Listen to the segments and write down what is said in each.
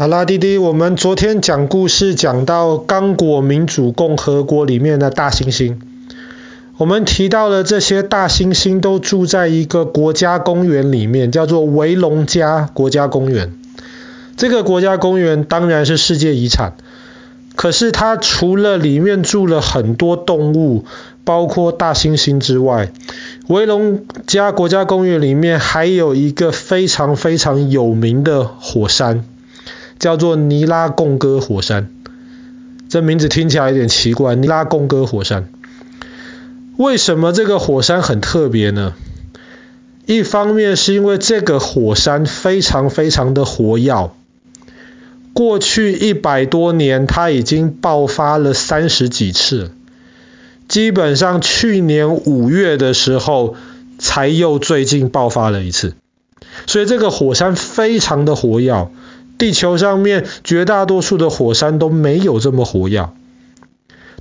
好啦，弟弟，我们昨天讲故事讲到刚果民主共和国里面的大猩猩，我们提到了这些大猩猩都住在一个国家公园里面，叫做维隆加国家公园。这个国家公园当然是世界遗产，可是它除了里面住了很多动物，包括大猩猩之外，维隆加国家公园里面还有一个非常非常有名的火山。叫做尼拉贡哥火山，这名字听起来有点奇怪。尼拉贡哥火山，为什么这个火山很特别呢？一方面是因为这个火山非常非常的活跃，过去一百多年它已经爆发了三十几次，基本上去年五月的时候才又最近爆发了一次，所以这个火山非常的活跃。地球上面绝大多数的火山都没有这么活跃，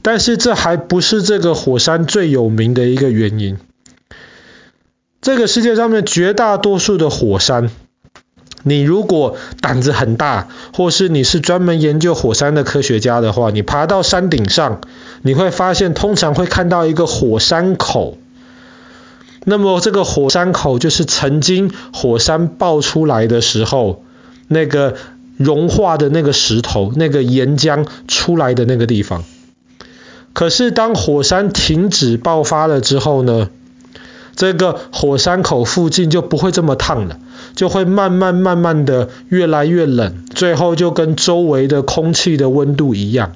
但是这还不是这个火山最有名的一个原因。这个世界上面绝大多数的火山，你如果胆子很大，或是你是专门研究火山的科学家的话，你爬到山顶上，你会发现通常会看到一个火山口。那么这个火山口就是曾经火山爆出来的时候。那个融化的那个石头，那个岩浆出来的那个地方。可是当火山停止爆发了之后呢，这个火山口附近就不会这么烫了，就会慢慢慢慢的越来越冷，最后就跟周围的空气的温度一样。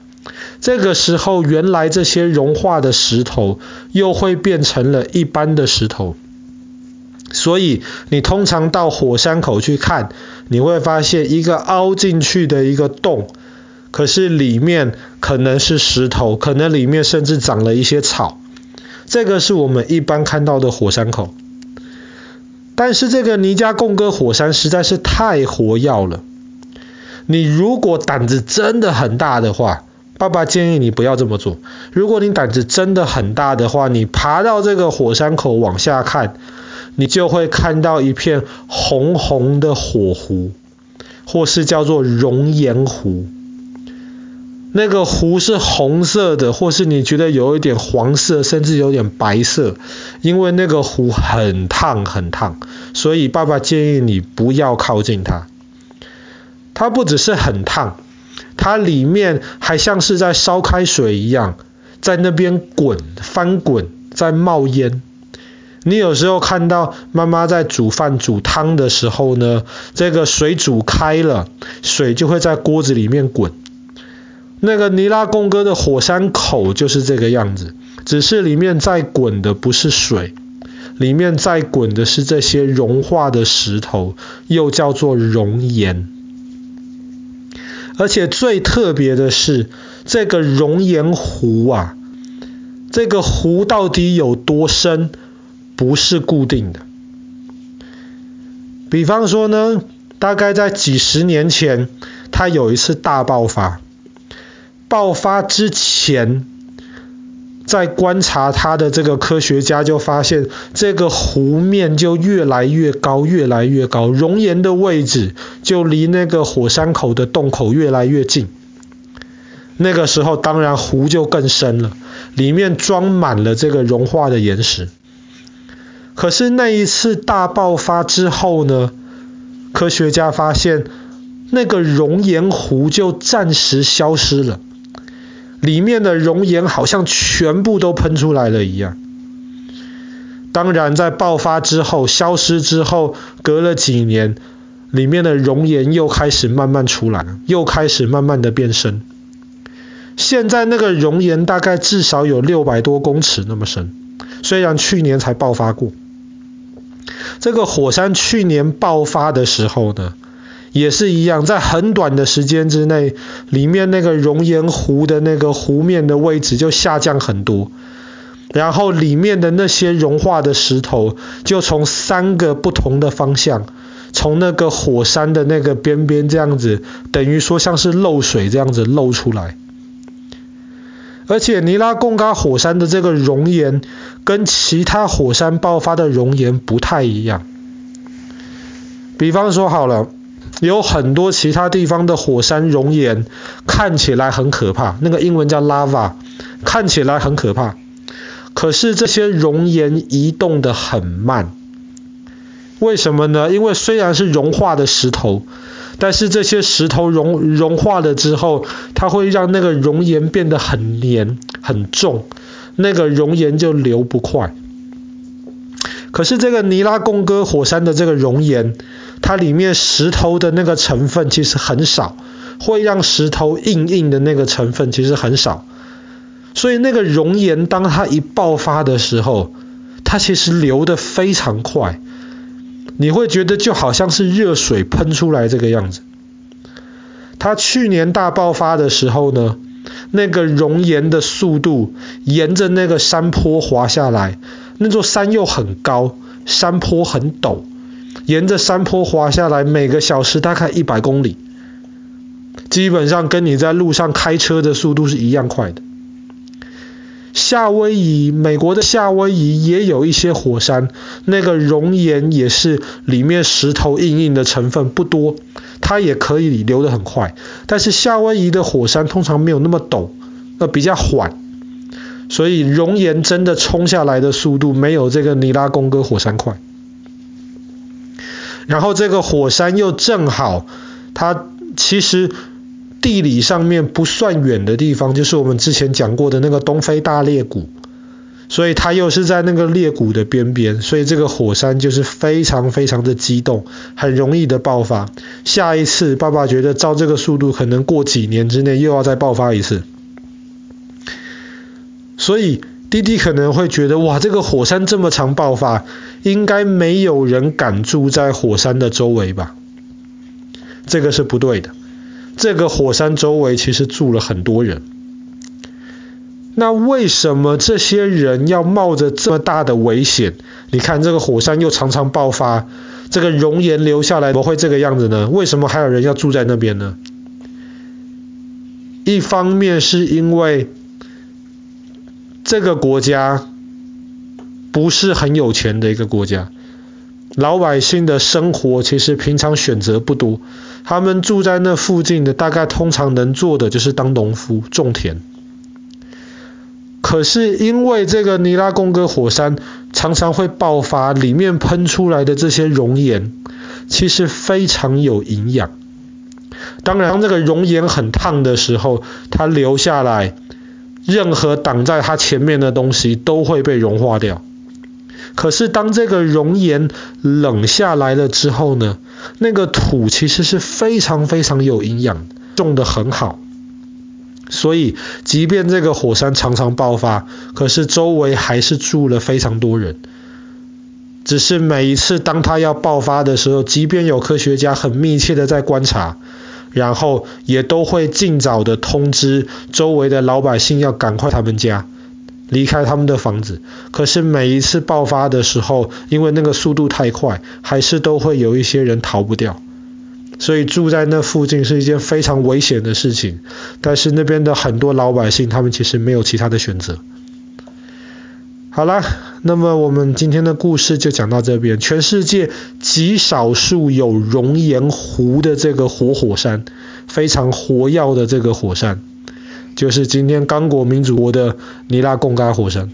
这个时候，原来这些融化的石头又会变成了一般的石头。所以你通常到火山口去看，你会发现一个凹进去的一个洞，可是里面可能是石头，可能里面甚至长了一些草。这个是我们一般看到的火山口。但是这个尼加贡哥火山实在是太活跃了，你如果胆子真的很大的话，爸爸建议你不要这么做。如果你胆子真的很大的话，你爬到这个火山口往下看。你就会看到一片红红的火湖，或是叫做熔岩湖。那个湖是红色的，或是你觉得有一点黄色，甚至有点白色，因为那个湖很烫很烫，所以爸爸建议你不要靠近它。它不只是很烫，它里面还像是在烧开水一样，在那边滚翻滚，在冒烟。你有时候看到妈妈在煮饭煮汤的时候呢，这个水煮开了，水就会在锅子里面滚。那个尼拉贡哥的火山口就是这个样子，只是里面在滚的不是水，里面在滚的是这些融化的石头，又叫做熔岩。而且最特别的是，这个熔岩湖啊，这个湖到底有多深？不是固定的。比方说呢，大概在几十年前，它有一次大爆发。爆发之前，在观察它的这个科学家就发现，这个湖面就越来越高，越来越高，熔岩的位置就离那个火山口的洞口越来越近。那个时候，当然湖就更深了，里面装满了这个融化的岩石。可是那一次大爆发之后呢，科学家发现那个熔岩湖就暂时消失了，里面的熔岩好像全部都喷出来了一样。当然，在爆发之后、消失之后，隔了几年，里面的熔岩又开始慢慢出来，又开始慢慢的变深。现在那个熔岩大概至少有六百多公尺那么深，虽然去年才爆发过。这个火山去年爆发的时候呢，也是一样，在很短的时间之内，里面那个熔岩湖的那个湖面的位置就下降很多，然后里面的那些融化的石头就从三个不同的方向，从那个火山的那个边边这样子，等于说像是漏水这样子漏出来。而且尼拉贡嘎火山的这个熔岩跟其他火山爆发的熔岩不太一样。比方说好了，有很多其他地方的火山熔岩看起来很可怕，那个英文叫 lava，看起来很可怕。可是这些熔岩移动得很慢，为什么呢？因为虽然是融化的石头，但是这些石头融融化了之后，它会让那个熔岩变得很黏、很重，那个熔岩就流不快。可是这个尼拉贡哥火山的这个熔岩，它里面石头的那个成分其实很少，会让石头硬硬的那个成分其实很少。所以那个熔岩当它一爆发的时候，它其实流得非常快，你会觉得就好像是热水喷出来这个样子。它去年大爆发的时候呢，那个熔岩的速度沿着那个山坡滑下来，那座山又很高，山坡很陡，沿着山坡滑下来，每个小时大概一百公里，基本上跟你在路上开车的速度是一样快的。夏威夷，美国的夏威夷也有一些火山，那个熔岩也是里面石头硬硬的成分不多，它也可以流得很快。但是夏威夷的火山通常没有那么陡，呃，比较缓，所以熔岩真的冲下来的速度没有这个尼拉贡哥火山快。然后这个火山又正好，它其实。地理上面不算远的地方，就是我们之前讲过的那个东非大裂谷，所以它又是在那个裂谷的边边，所以这个火山就是非常非常的激动，很容易的爆发。下一次爸爸觉得照这个速度，可能过几年之内又要再爆发一次。所以弟弟可能会觉得，哇，这个火山这么常爆发，应该没有人敢住在火山的周围吧？这个是不对的。这个火山周围其实住了很多人，那为什么这些人要冒着这么大的危险？你看这个火山又常常爆发，这个熔岩流下来怎么会这个样子呢？为什么还有人要住在那边呢？一方面是因为这个国家不是很有钱的一个国家。老百姓的生活其实平常选择不多，他们住在那附近的，大概通常能做的就是当农夫、种田。可是因为这个尼拉贡哥火山常常会爆发，里面喷出来的这些熔岩其实非常有营养。当然，这个熔岩很烫的时候，它流下来，任何挡在它前面的东西都会被融化掉。可是当这个熔岩冷下来了之后呢，那个土其实是非常非常有营养，种得很好。所以即便这个火山常常爆发，可是周围还是住了非常多人。只是每一次当它要爆发的时候，即便有科学家很密切的在观察，然后也都会尽早的通知周围的老百姓要赶快他们家。离开他们的房子，可是每一次爆发的时候，因为那个速度太快，还是都会有一些人逃不掉。所以住在那附近是一件非常危险的事情。但是那边的很多老百姓，他们其实没有其他的选择。好啦，那么我们今天的故事就讲到这边。全世界极少数有熔岩湖的这个活火山，非常活跃的这个火山。就是今天刚果民主国的尼拉贡嘎火山。